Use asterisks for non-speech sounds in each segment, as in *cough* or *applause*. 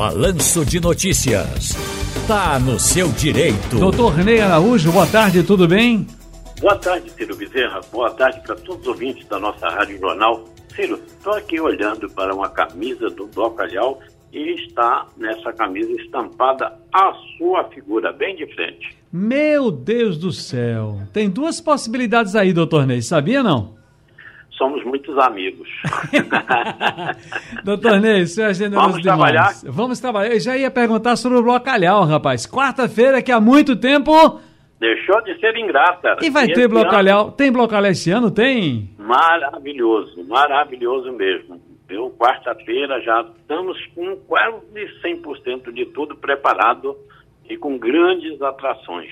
Balanço de Notícias. Tá no seu direito. Doutor Ney Araújo, boa tarde, tudo bem? Boa tarde, Ciro Bezerra. Boa tarde para todos os ouvintes da nossa Rádio Jornal. Ciro, estou aqui olhando para uma camisa do Blocalhau e está nessa camisa estampada a sua figura, bem de frente. Meu Deus do céu. Tem duas possibilidades aí, doutor Ney, sabia não? Somos muitos amigos. *laughs* doutor Ney, você é generoso Vamos demais. trabalhar? Vamos trabalhar. Eu já ia perguntar sobre o Blocalhau, rapaz. Quarta-feira, que há muito tempo... Deixou de ser ingrata. E vai Esse ter ano, Blocalhau. Tem Blocalhau esse ano? Tem? Maravilhoso, maravilhoso mesmo. Viu? Quarta-feira já estamos com quase 100% de tudo preparado e com grandes atrações.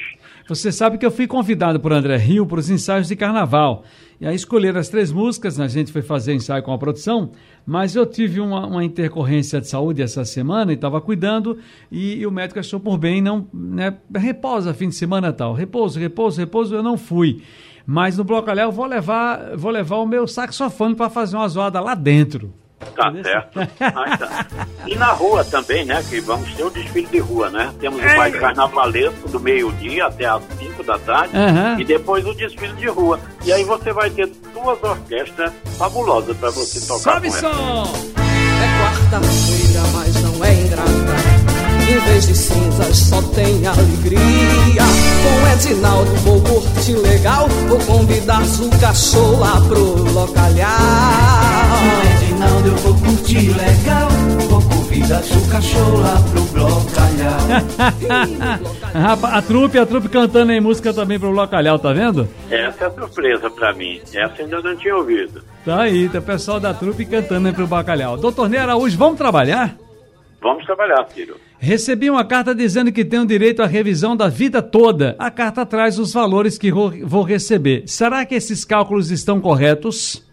Você sabe que eu fui convidado por André Rio para os ensaios de carnaval. E aí escolheram as três músicas, a gente foi fazer ensaio com a produção, mas eu tive uma, uma intercorrência de saúde essa semana e estava cuidando, e, e o médico achou por bem não, né, repousa fim de semana tal. Repouso, repouso, repouso, eu não fui. Mas no Blocalhau eu vou levar, vou levar o meu saxofone para fazer uma zoada lá dentro. Tá certo. Ah, tá. E na rua também, né? Que vamos ter o desfile de rua, né? Temos o baile carnavalesco do meio-dia até às 5 da tarde Aham. e depois o desfile de rua. E aí você vai ter duas orquestras fabulosas para você tocar Sobe com som! É quarta-feira, mas não é ingrata. Em vez de cinzas só tem alegria. Com Edinaldo vou curtir legal. Vou convidar o cachorro lá pro localhar. Edinaldo, eu vou curtir legal. Vou convidar o cachorro lá pro Blocalhau. *laughs* Rapaz, a trupe, a trupe cantando em música também pro Blocalhau, tá vendo? Essa é surpresa para mim. Essa ainda não tinha ouvido. Tá aí, tá o pessoal da trupe cantando aí pro Bacalhau. Doutor Ney Araújo, vamos trabalhar? Vamos trabalhar, Ciro. Recebi uma carta dizendo que tenho direito à revisão da vida toda. A carta traz os valores que vou receber. Será que esses cálculos estão corretos?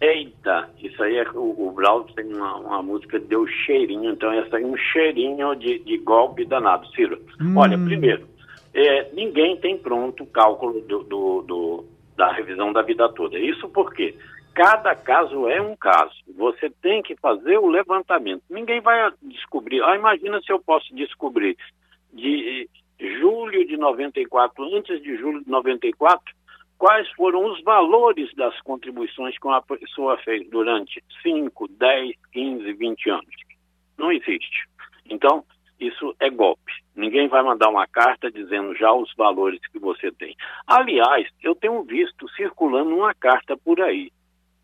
Eita, isso aí é o, o Braulio tem uma, uma música que deu cheirinho, então essa aí é um cheirinho de, de golpe danado, Ciro. Olha, primeiro, é, ninguém tem pronto o cálculo do, do- do- da revisão da vida toda. Isso porque cada caso é um caso. Você tem que fazer o levantamento. Ninguém vai descobrir. Ah, imagina se eu posso descobrir de julho de 94, antes de julho de 94, quais foram os valores das contribuições que uma pessoa fez durante 5, 10, 15, 20 anos. Não existe. Então, isso é golpe. Ninguém vai mandar uma carta dizendo já os valores que você tem. Aliás, eu tenho visto circulando uma carta por aí,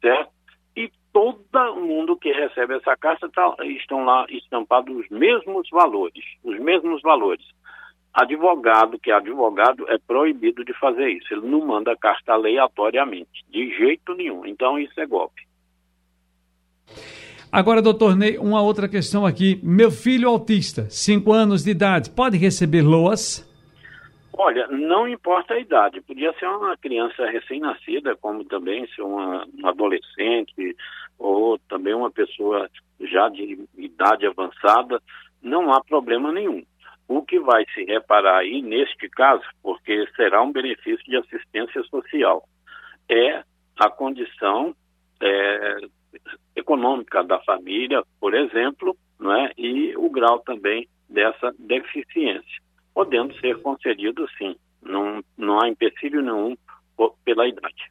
certo? E todo mundo que recebe essa carta tá, estão lá estampados os mesmos valores, os mesmos valores. Advogado, que é advogado, é proibido de fazer isso. Ele não manda carta aleatoriamente, de jeito nenhum. Então, isso é golpe. Agora, doutor Ney, uma outra questão aqui. Meu filho autista, 5 anos de idade, pode receber LOAS? Olha, não importa a idade, podia ser uma criança recém-nascida, como também ser uma, um adolescente ou também uma pessoa já de idade avançada, não há problema nenhum. O que vai se reparar aí, neste caso, porque será um benefício de assistência social, é a condição é, econômica da família, por exemplo, não é? e o grau também dessa deficiência, podendo ser concedido sim. Não, não há empecilho nenhum pela idade.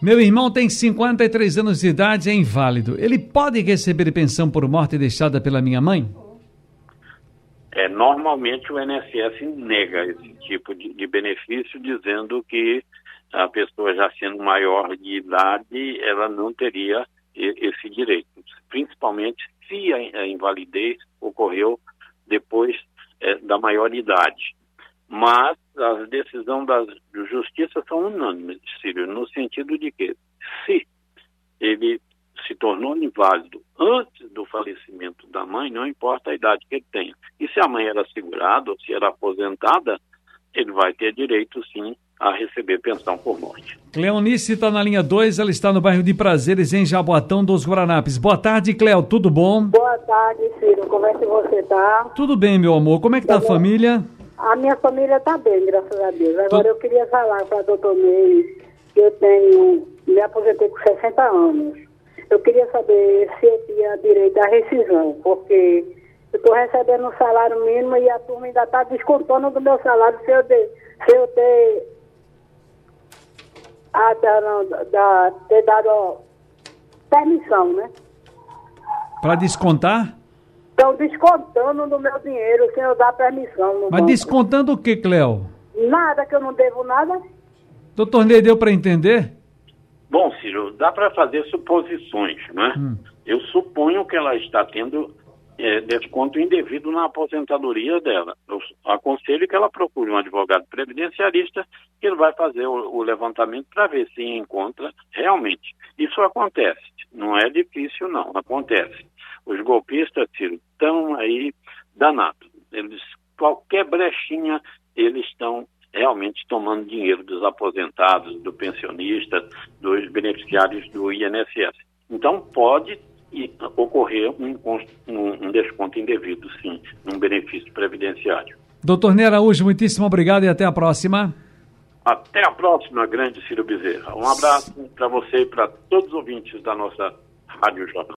Meu irmão tem 53 anos de idade é inválido. Ele pode receber pensão por morte deixada pela minha mãe? É, normalmente o INSS nega esse tipo de, de benefício, dizendo que a pessoa já sendo maior de idade, ela não teria esse direito, principalmente se a, invalidez ocorreu depois eh, da maioridade. Mas as decisões da justiça são unânimes, Círio, no sentido de que se ele se tornou inválido antes do falecimento da mãe, não importa a idade que ele tenha. E se a mãe era segurada ou se era aposentada, ele vai ter direito sim a receber pensão por morte. Cleonice está na linha 2, ela está no bairro de Prazeres, em Jaboatão dos Guaranapes. Boa tarde, Cleo, tudo bom? Boa tarde, Ciro. Como é que você tá? Tudo bem, meu amor. Como é que tá a família? A minha família tá bem, graças a Deus. Agora eu queria falar para o doutor Ney que eu tenho, me aposentei com 60 anos. Eu queria saber se eu tinha direito à rescisão, porque Eu estou recebendo um salário mínimo e a turma ainda está descontando do meu salário se eu, de, se eu ter, ah, tá, não, da, ter dado permissão, né? Para descontar? Estão descontando do meu dinheiro sem eu dar permissão. Mas banco. descontando o que, Cléo? Nada que eu não devo nada. Doutor Ney deu para entender? Bom, Ciro, dá para fazer suposições, né? Eu suponho que ela está tendo é, desconto indevido na aposentadoria dela. Eu aconselho que ela procure um advogado previdenciarista que ele vai fazer o, o levantamento para ver se encontra realmente. Isso acontece, não é difícil não, acontece. Os golpistas, Ciro, estão aí danados. Eles, qualquer brechinha, eles estão realmente tomando dinheiro dos aposentados, do pensionista, dos beneficiários do INSS. Então pode ocorrer um, um- um desconto indevido, sim, num benefício previdenciário. Doutor Ney Araújo, muitíssimo obrigado e até a próxima. Até a próxima, grande Ciro Bezerra. Um abraço para você e para todos os ouvintes da nossa Rádio Jornal.